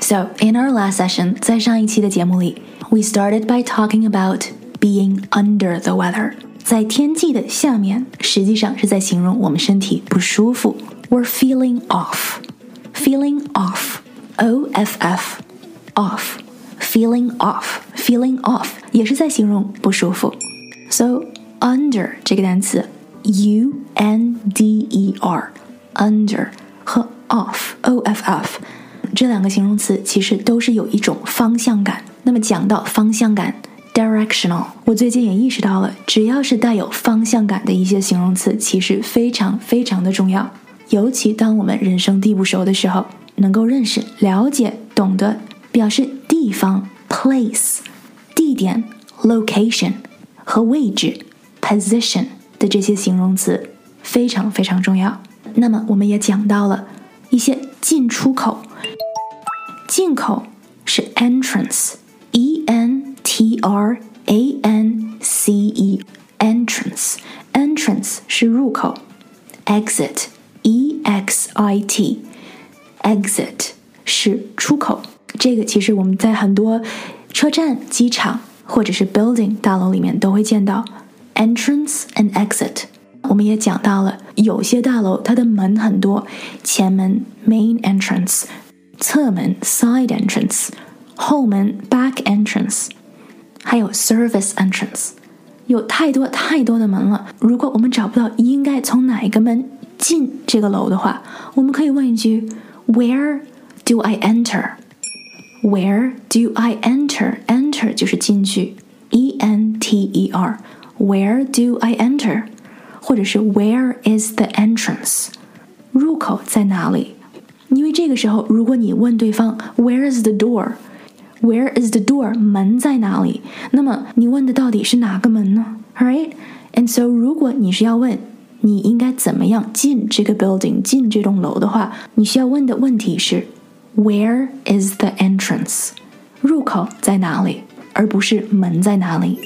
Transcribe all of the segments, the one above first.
So, in our last session, 在上一期的节目里，we started by talking about being under the weather。在天气的下面，实际上是在形容我们身体不舒服。We're feeling off, feeling off, O F F, off, feeling off, feeling off，也是在形容不舒服。So under 这个单词，U N D E R, under 和 off, O F F。 这两个形容词其实都是有一种方向感。那么讲到方向感，directional，我最近也意识到了，只要是带有方向感的一些形容词，其实非常非常的重要。尤其当我们人生地不熟的时候，能够认识、了解、懂得表示地方 （place）、地点 （location） 和位置 （position） 的这些形容词，非常非常重要。那么我们也讲到了一些进出口。进口是 entrance，e n t r a n c e，entrance，entrance 是入口，exit，e x i t，exit 是出口。这个其实我们在很多车站、机场或者是 building 大楼里面都会见到 entrance and exit。我们也讲到了，有些大楼它的门很多，前门 main entrance。 侧门 side entrance，后门 back entrance，还有 service entrance，有太多太多的门了。如果我们找不到应该从哪一个门进这个楼的话，我们可以问一句：Where do I enter？Where do I enter？Enter 就是进去，E N T E R。Where do I enter？或者是 Where is the entrance？入口在哪里？ 因为这个时候，如果你问对方 Where is the door? Where is the door? 门在哪里？那么你问的到底是哪个门呢？Alright? And so 如果你是要问你应该怎么样进这个 building 进这栋楼的话，你需要问的问题是 Where is the entrance? 入口在哪里，而不是门在哪里。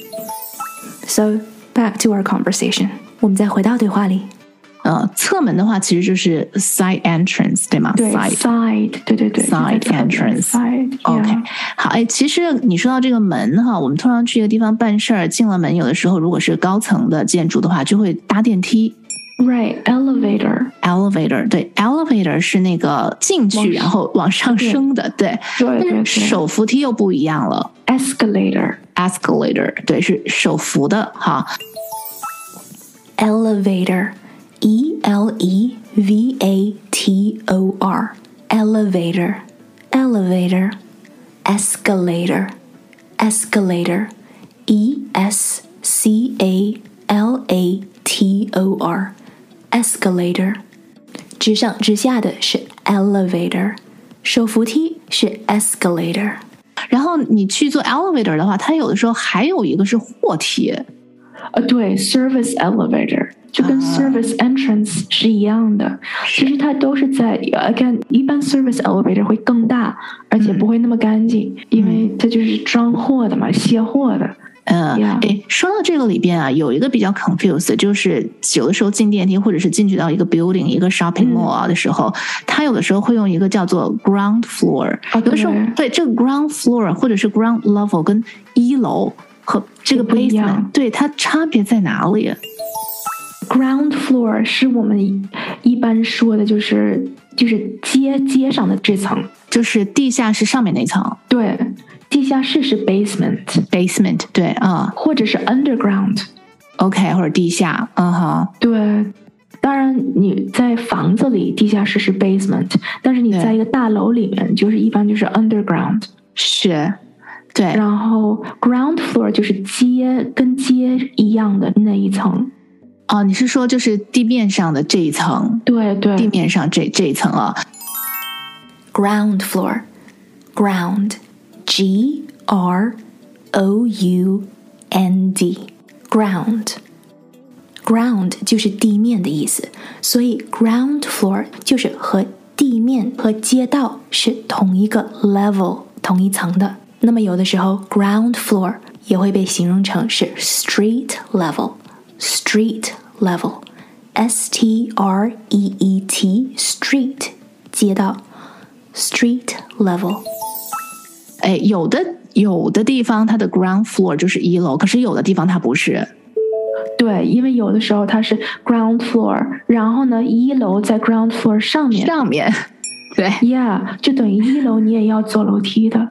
So back to our conversation，我们再回到对话里。 呃，侧门的话其实就是 side entrance，对吗？对，side，对对对，side entrance，side。OK，好，哎，其实你说到这个门哈，我们通常去一个地方办事儿，进了门，有的时候如果是高层的建筑的话，就会搭电梯。Right，elevator，elevator，对，elevator 是那个进去然后往上升的，对。对对。手扶梯又不一样了，escalator，escalator，对，是手扶的哈。Elevator。E L E V A T O R elevator elevator escalator escalator E S C A L A T O R escalator 直上直下的是 elevator，手扶梯是 escalator。然后你去做 elevator 的话，它有的时候还有一个是货梯。 呃，对，service elevator。就跟 service entrance 是一样的，其实它都是在 again 一般 service elevator 会更大，而且不会那么干净，因为它就是装货的嘛，卸货的。嗯，哎，说到这个里边啊，有一个比较 confused，就是有的时候进电梯或者是进去到一个 building 一个 shopping mall 的时候，它有的时候会用一个叫做 ground floor，有的时候对这个 ground floor 或者是 ground level 跟一楼和这个 basement，对它差别在哪里？Ground floor 是我们一般说的，就是就是街街上的这层，就是地下室上面那层。对，地下室是 basement，basement 对啊，或者是 underground，OK，或者地下，嗯哼，对。当然你在房子里地下室是 basement，但是你在一个大楼里面，就是一般就是 underground，是，对。然后 ground floor 就是街跟街一样的那一层。哦，你是说就是地面上的这一层？对对，地面上这这一层啊。Ground floor，ground G R O U N D，ground。ground 就是地面的意思，所以 ground floor 就是和地面和街道是同一个 level 同一层的。那么有的时候 ground floor 也会被形容成是 street level，street level，S T R E E T street 街道，street level。哎，有的有的地方它的 ground floor 就是一楼，可是有的地方它不是。对，因为有的时候它是 ground floor，然后呢，一楼在 ground floor 上面。上面，对，Yeah，就等于一楼你也要走楼梯的。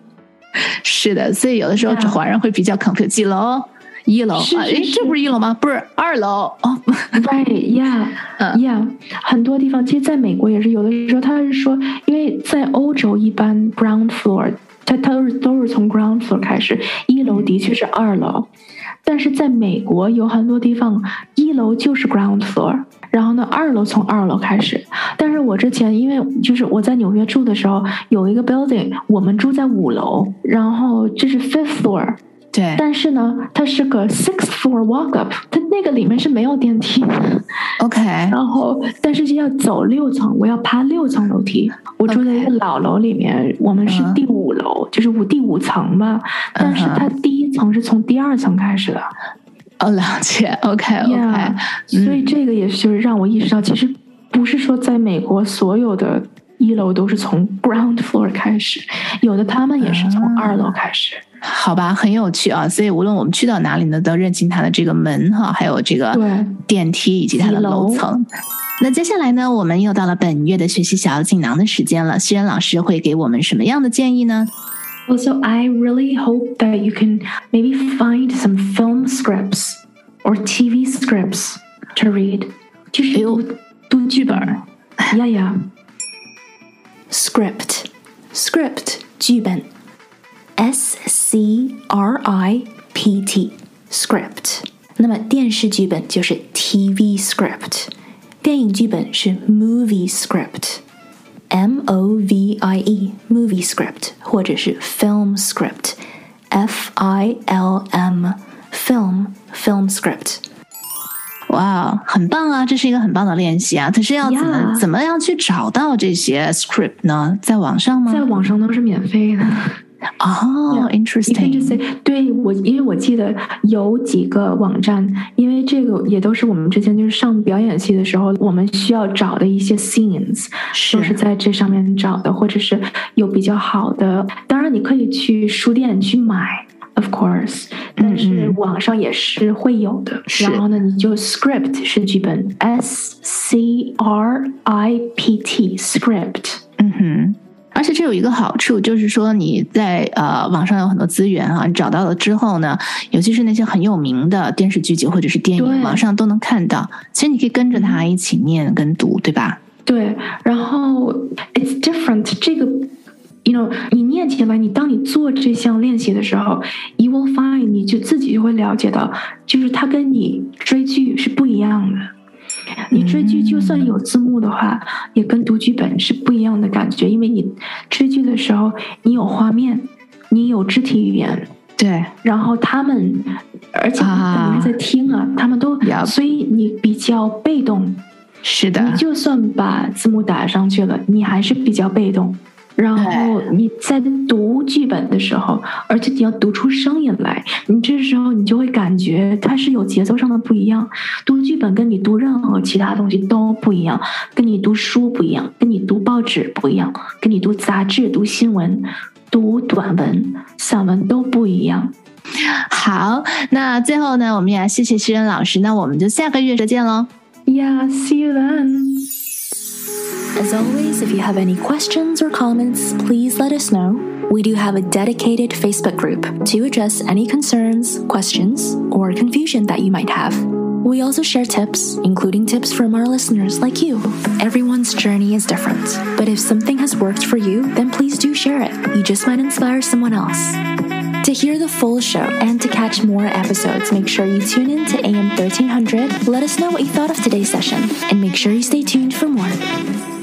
是的，所以有的时候华人会比较 confused，几楼？一楼啊？哎，这不是一楼吗？不是二楼哦。Right，Yeah，Yeah，很多地方其实在美国也是有的时候，他是说，因为在欧洲一般 ground floor，它它都是都是从 ground floor 开始，一楼的确是二楼。但是在美国有很多地方，一楼就是 ground floor，然后呢，二楼从二楼开始。但是我之前因为就是我在纽约住的时候，有一个 building，我们住在五楼，然后这是 fifth floor。对，但是呢，它是个 sixth floor walk up，它那个里面是没有电梯的。OK，然后但是要走六层，我要爬六层楼梯。我住在一个老楼里面，我们是第五楼，就是五第五层吧。但是它第一层是从第二层开始的。哦，了解。OK，OK。所以这个也是就是让我意识到，其实不是说在美国所有的一楼都是从 ground floor 开始，有的他们也是从二楼开始。好吧，很有趣啊！所以无论我们去到哪里呢，都认清它的这个门哈，还有这个电梯以及它的楼层。那接下来呢，我们又到了本月的学习小锦囊的时间了。西仁老师会给我们什么样的建议呢 ？Also, I really hope that you can maybe find some film scripts or TV scripts to read. 就是读读剧本。呀呀，script script 剧本。S C R I P T script，那么电视剧本就是 TV script，电影剧本是 movie script，M O V I E movie script，或者是 film script，F I L M film film script。哇，很棒啊！这是一个很棒的练习啊。可是要怎么怎么样去找到这些 script 呢？在网上吗？在网上都是免费的。哦，interesting。对我，因为我记得有几个网站，因为这个也都是我们之前就是上表演系的时候，我们需要找的一些 scenes，都是在这上面找的，或者是有比较好的。当然，你可以去书店去买，of course，但是网上也是会有的。然后呢，你就 script 是剧本，S C R I P T script。而且这有一个好处，就是说你在呃网上有很多资源啊，你找到了之后呢，尤其是那些很有名的电视剧集或者是电影，网上都能看到。其实你可以跟着他一起念跟读，对吧？对。然后 it's different，这个 you know 你念起来，你当你做这项练习的时候，you will find 你就自己就会了解到，就是它跟你追剧是不一样的。你追剧就算有字幕的话，也跟读剧本是不一样的感觉，因为你追剧的时候，你有画面，你有肢体语言，对，然后他们，而且你还在听啊，他们都，所以你比较被动，是的，你就算把字幕打上去了，你还是比较被动。然后你在读剧本的时候，而且你要读出声音来，你这时候你就会感觉它是有节奏上的不一样。读剧本跟你读任何其他东西都不一样，跟你读书不一样，跟你读报纸不一样，跟你读杂志、读新闻、读短文、散文都不一样。好，那最后呢，我们也谢谢诗人老师，那我们就下个月再见喽。Yeah，see you then. As always, if you have any questions or comments, please let us know. We do have a dedicated Facebook group to address any concerns, questions, or confusion that you might have. We also share tips, including tips from our listeners like you. Everyone's journey is different, but if something has worked for you, then please do share it. You just might inspire someone else. To hear the full show and to catch more episodes, make sure you tune in to AM 1300. Let us know what you thought of today's session, and make sure you stay tuned for more.